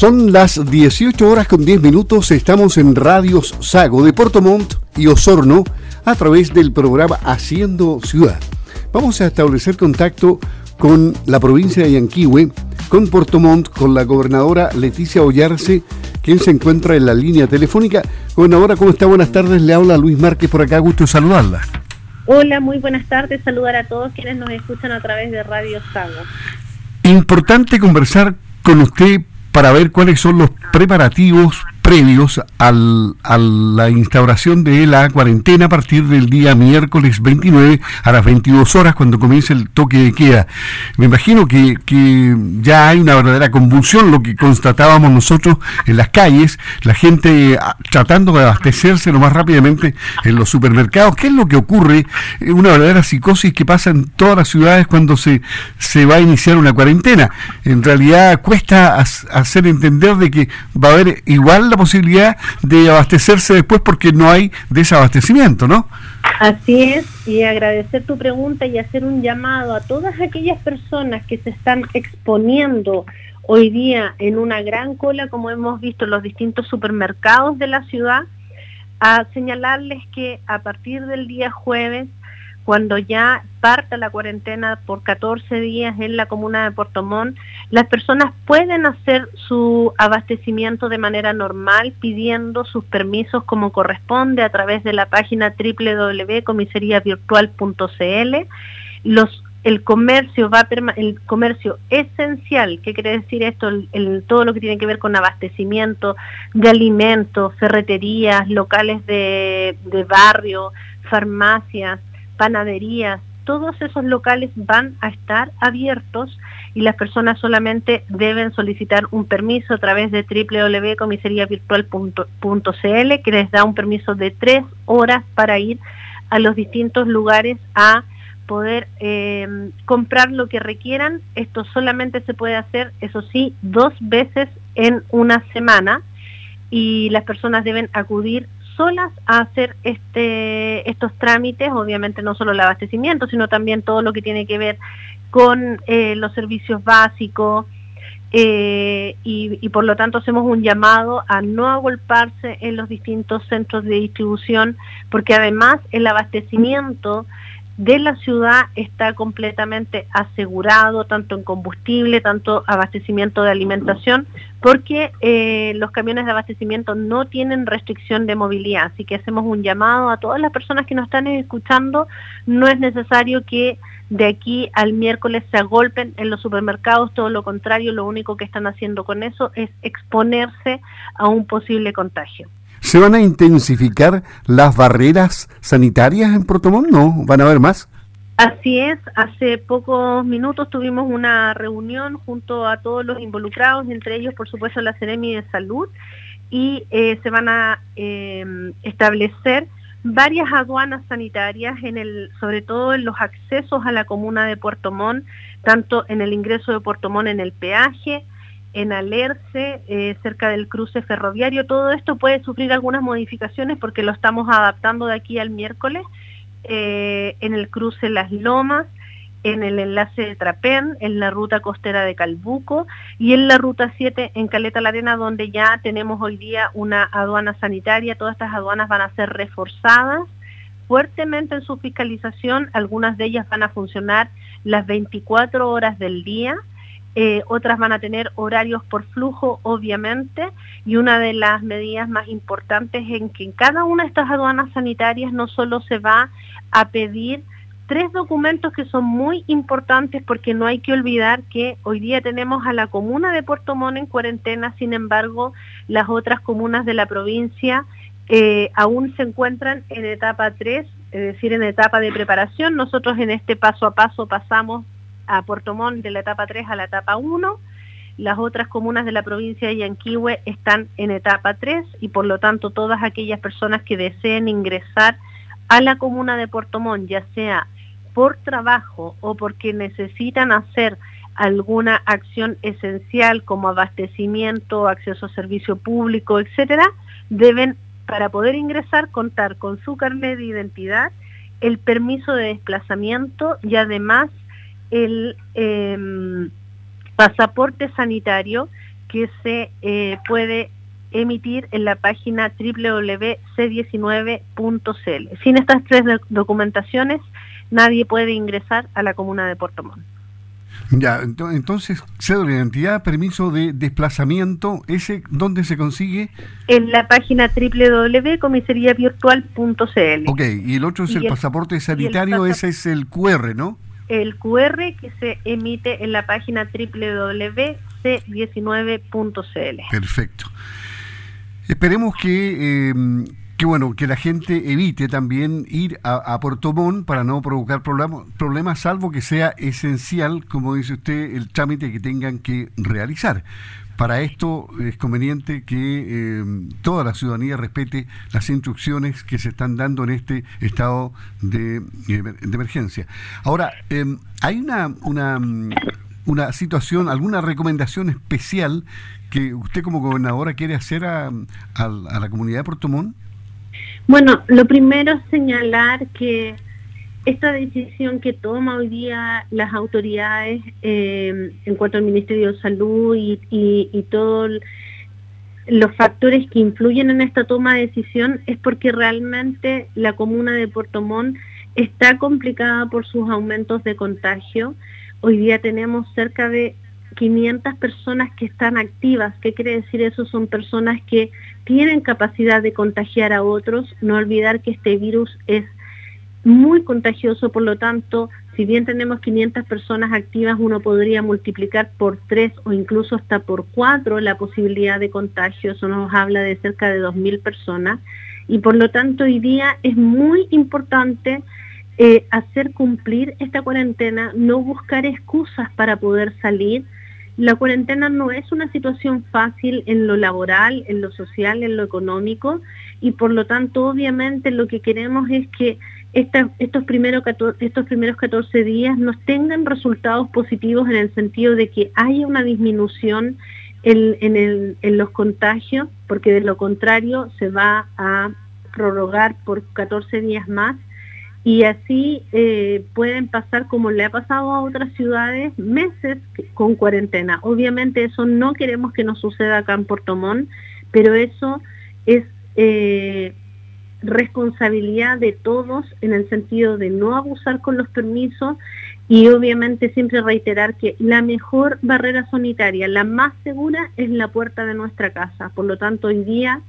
Son las 18 horas con 10 minutos. Estamos en Radios Sago de Puerto Montt y Osorno a través del programa Haciendo Ciudad. Vamos a establecer contacto con la provincia de Yanquihue, con Puerto Montt, con la gobernadora Leticia Ollarse, quien se encuentra en la línea telefónica. Gobernadora, ¿cómo está? Buenas tardes. Le habla Luis Márquez por acá. Gusto saludarla. Hola, muy buenas tardes. Saludar a todos quienes nos escuchan a través de Radio Sago. Importante conversar con usted para ver cuáles son los preparativos previos al, a la instauración de la cuarentena a partir del día miércoles 29 a las 22 horas cuando comience el toque de queda. Me imagino que, que ya hay una verdadera convulsión, lo que constatábamos nosotros en las calles, la gente ah, tratando de abastecerse lo más rápidamente en los supermercados. ¿Qué es lo que ocurre? Eh, una verdadera psicosis que pasa en todas las ciudades cuando se, se va a iniciar una cuarentena. En realidad cuesta hacer entender de que va a haber igual la posibilidad de abastecerse después porque no hay desabastecimiento, ¿no? Así es, y agradecer tu pregunta y hacer un llamado a todas aquellas personas que se están exponiendo hoy día en una gran cola, como hemos visto en los distintos supermercados de la ciudad, a señalarles que a partir del día jueves cuando ya parta la cuarentena por 14 días en la comuna de Puerto Montt, las personas pueden hacer su abastecimiento de manera normal pidiendo sus permisos como corresponde a través de la página www.comiseriavirtual.cl. Los el comercio va el comercio esencial, ¿qué quiere decir esto? Todo lo que tiene que ver con abastecimiento de alimentos, ferreterías, locales de, de barrio, farmacias, panaderías, todos esos locales van a estar abiertos y las personas solamente deben solicitar un permiso a través de www.comiseriavirtual.cl que les da un permiso de tres horas para ir a los distintos lugares a poder em, comprar lo que requieran. Esto solamente se puede hacer, eso sí, dos veces en una semana y las personas deben acudir solas a hacer este, estos trámites, obviamente no solo el abastecimiento, sino también todo lo que tiene que ver con eh, los servicios básicos, eh, y, y, por lo tanto hacemos un llamado a no agolparse en los distintos centros de distribución, porque además el abastecimiento de la ciudad está completamente asegurado, tanto en combustible, tanto abastecimiento de alimentación, porque eh, los camiones de abastecimiento no tienen restricción de movilidad. Así que hacemos un llamado a todas las personas que nos están escuchando. No es necesario que de aquí al miércoles se agolpen en los supermercados, todo lo contrario, lo único que están haciendo con eso es exponerse a un posible contagio. ¿Se van a intensificar las barreras sanitarias en Protomón? ¿No? ¿Van a haber más? Así es, hace pocos minutos tuvimos una reunión junto a todos los involucrados, entre ellos por supuesto la Ceremi de Salud, y eh, se van a eh, establecer varias aduanas sanitarias, en el, sobre todo en los accesos a la comuna de Puerto Montt, tanto en el ingreso de Puerto Montt en el peaje, en Alerce, eh, cerca del cruce ferroviario. Todo esto puede sufrir algunas modificaciones porque lo estamos adaptando de aquí al miércoles. Eh, en el cruce Las Lomas, en el enlace de Trapén, en la ruta costera de Calbuco y en la ruta 7 en Caleta la Arena, donde ya tenemos hoy día una aduana sanitaria. Todas estas aduanas van a ser reforzadas fuertemente en su fiscalización. Algunas de ellas van a funcionar las 24 horas del día eh, otras van a tener horarios por flujo, obviamente, y una de las medidas más importantes en que en cada una de estas aduanas sanitarias no solo se va a pedir tres documentos que son muy importantes porque no hay que olvidar que hoy día tenemos a la comuna de Puerto Montt en cuarentena, sin embargo, las otras comunas de la provincia eh, aún se encuentran en etapa 3, es decir, en etapa de preparación. Nosotros en este paso a paso pasamos a Puerto Montt de la etapa 3 a la etapa 1. Las otras comunas de la provincia de Yanquihue están en etapa 3 y por lo tanto todas aquellas personas que deseen ingresar a la comuna de Puerto Montt, ya sea por trabajo o porque necesitan hacer alguna acción esencial como abastecimiento, acceso a servicio público, etcétera, deben para poder ingresar contar con su carnet de identidad, el permiso de desplazamiento y además el em, pasaporte sanitario que se eh, puede emitir en la página www.c19.cl. Sin estas tres documentaciones, nadie puede ingresar a la comuna de Puerto Montt. Ya, entonces, cédula de identidad, permiso de desplazamiento, ¿ese dónde se consigue? En la página www.comiseriavirtual.cl. Ok, y el otro es el, pasaporte sanitario, ese es el QR, ¿no? El QR que se emite en la página www.c19.cl. Perfecto. Esperemos que... Eh, que bueno, que la gente evite también ir a, a Puerto Montt para no provocar problemas, salvo que sea esencial, como dice usted, el trámite que tengan que realizar. Para esto es conveniente que eh, toda la ciudadanía respete las instrucciones que se están dando en este estado de, de emergencia. Ahora, em, hay una, una, una situación, alguna recomendación especial que usted como gobernadora quiere hacer a, a la comunidad de Puerto Montt? Bueno, lo primero es señalar que esta decisión que toma hoy día las autoridades eh, en cuanto al Ministerio de Salud y, todos los factores que influyen en esta toma de decisión es porque realmente la comuna de Puerto Montt está complicada por sus aumentos de contagio. Hoy día tenemos cerca de 500 personas que están activas. ¿Qué quiere decir eso? Son personas que tienen capacidad de contagiar a otros. No olvidar que este virus es muy contagioso, por lo tanto, si bien tenemos 500 personas activas, uno podría multiplicar por tres o incluso hasta por cuatro la posibilidad de contagio. Eso nos habla de cerca de 2.000 personas. Y por lo tanto, hoy día es muy importante eh, hacer cumplir esta cuarentena, no buscar excusas para poder salir, la cuarentena no es una situación fácil en lo laboral, en lo social, en lo económico y por lo tanto obviamente lo que queremos es que estos, primeros, estos primeros 14 días nos tengan resultados positivos en el sentido de que haya una disminución en los contagios, porque de lo contrario se va a prorrogar por 14 días más y así eh, pueden pasar como le ha pasado a otras ciudades meses con cuarentena. Obviamente eso no queremos que nos suceda acá en Puerto Montt, pero eso es eh, responsabilidad de todos en el sentido de no abusar con los permisos y obviamente siempre reiterar que la mejor barrera sanitaria, la más segura, es la puerta de nuestra casa. Por lo tanto, hoy día,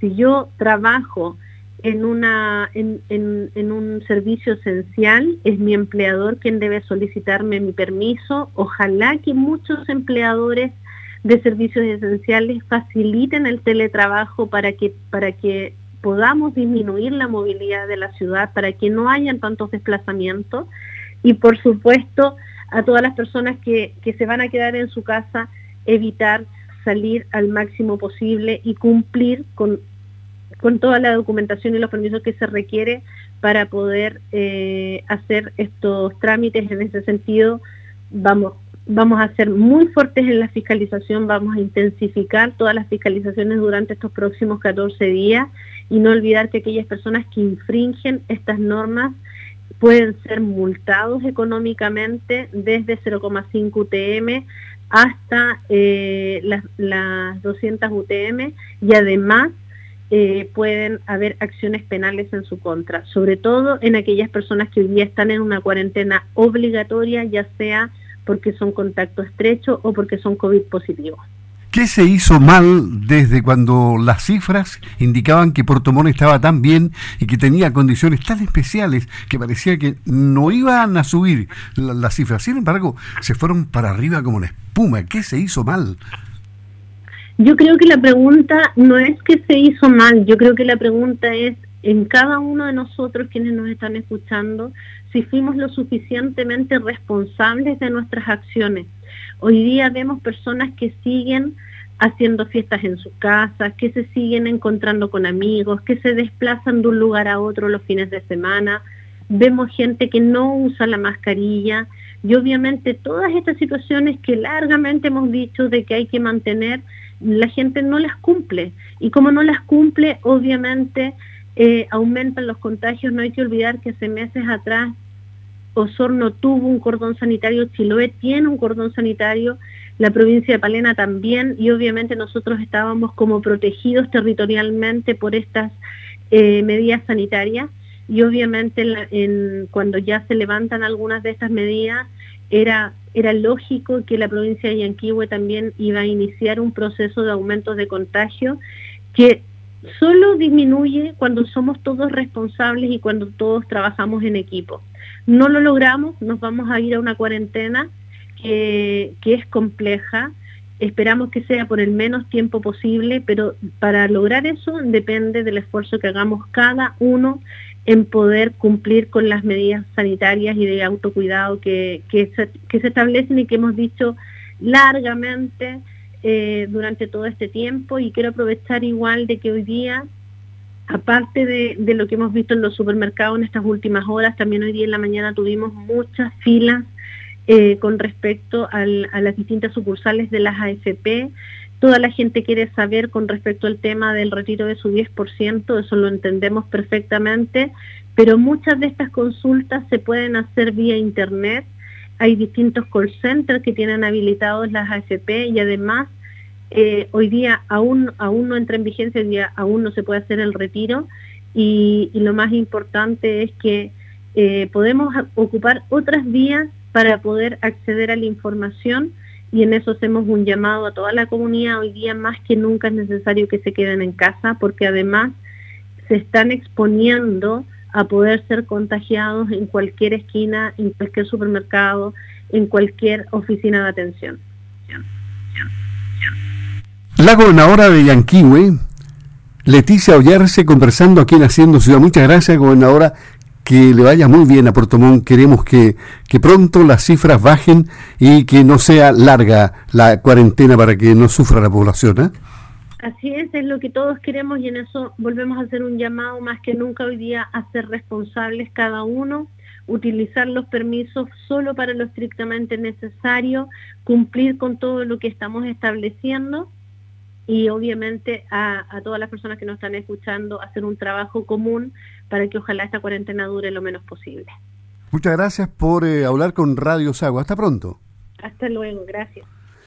si yo trabajo en, una, en, en, un servicio esencial, es mi empleador quien debe solicitarme mi permiso. Ojalá que muchos empleadores de servicios esenciales faciliten el teletrabajo para que, para que podamos disminuir la movilidad de la ciudad, para que no hayan tantos desplazamientos y por supuesto a todas las personas que, que se van a quedar en su casa, evitar salir al máximo posible y cumplir con con toda la documentación y los permisos que se requiere para poder eh, hacer estos trámites en ese sentido. Vamos, vamos a ser muy fuertes en la fiscalización, vamos a intensificar todas las fiscalizaciones durante estos próximos 14 días y no olvidar que aquellas personas que infringen estas normas pueden ser multados económicamente desde 0,5 UTM hasta eh, las, las 200 UTM y además eh, pueden haber acciones penales en su contra, sobre todo en aquellas personas que hoy día están en una cuarentena obligatoria, ya sea porque son contacto estrecho o porque son COVID positivos. ¿Qué se hizo mal desde cuando las cifras indicaban que Puerto Montt estaba tan bien y que tenía condiciones tan especiales que parecía que no iban a subir las cifras? Sin embargo, se fueron para arriba como la espuma. ¿Qué se hizo mal? Yo creo que la pregunta no es que se hizo mal, yo creo que la pregunta es en cada uno de nosotros quienes nos están escuchando, si fuimos lo suficientemente responsables de nuestras acciones. Hoy día vemos personas que siguen haciendo fiestas en sus casas, que se siguen encontrando con amigos, que se desplazan de un lugar a otro los fines de semana. Vemos gente que no usa la mascarilla y obviamente todas estas situaciones que largamente hemos dicho de que hay que mantener la gente no las cumple. Y como no las cumple, obviamente eh, aumentan los contagios. No hay que olvidar que hace meses atrás Osorno tuvo un cordón sanitario, Chiloé tiene un cordón sanitario, la provincia de Palena también, y obviamente nosotros estábamos como protegidos territorialmente por estas eh, medidas sanitarias, y obviamente en, cuando ya se levantan algunas de estas medidas, era, era lógico que la provincia de Yanquihue también iba a iniciar un proceso de aumento de contagio que solo disminuye cuando somos todos responsables y cuando todos trabajamos en equipo. No lo logramos, nos vamos a ir a una cuarentena que, que es compleja, esperamos que sea por el menos tiempo posible, pero para lograr eso depende del esfuerzo que hagamos cada uno en poder cumplir con las medidas sanitarias y de autocuidado que, que, se, que se establecen y que hemos dicho largamente eh, durante todo este tiempo. Y quiero aprovechar igual de que hoy día, aparte de, de, lo que hemos visto en los supermercados en estas últimas horas, también hoy día en la mañana tuvimos muchas filas eh, con respecto a las distintas sucursales de las AFP, Toda la gente quiere saber con respecto al tema del retiro de su 10%, eso lo entendemos perfectamente, pero muchas de estas consultas se pueden hacer vía Internet. Hay distintos call centers que tienen habilitados las AFP y además eh, hoy día aún, aún no entra en vigencia, hoy día aún no se puede hacer el retiro y, lo más importante es que eh, podemos ocupar otras vías para poder acceder a la información y en eso hacemos un llamado a toda la comunidad. Hoy día más que nunca es necesario que se queden en casa porque además se están exponiendo a poder ser contagiados en cualquier esquina, en cualquier supermercado, en cualquier oficina de atención. La gobernadora de Yanquihue, Leticia Ollarse, conversando aquí en Haciendo Ciudad. Muchas gracias, gobernadora que le vaya muy bien a Puerto Montt. Queremos que, que pronto las cifras bajen y que no sea larga la cuarentena para que no sufra la población. ¿eh? Así es, es lo que todos queremos y en eso volvemos a hacer un llamado más que nunca hoy día a ser responsables cada uno, utilizar los permisos solo para lo estrictamente necesario, cumplir con todo lo que estamos estableciendo y obviamente a, a, todas las personas que nos están escuchando hacer un trabajo común para que ojalá esta cuarentena dure lo menos posible. Muchas gracias por eh, hablar con Radio Sago. Hasta pronto. Hasta luego, gracias.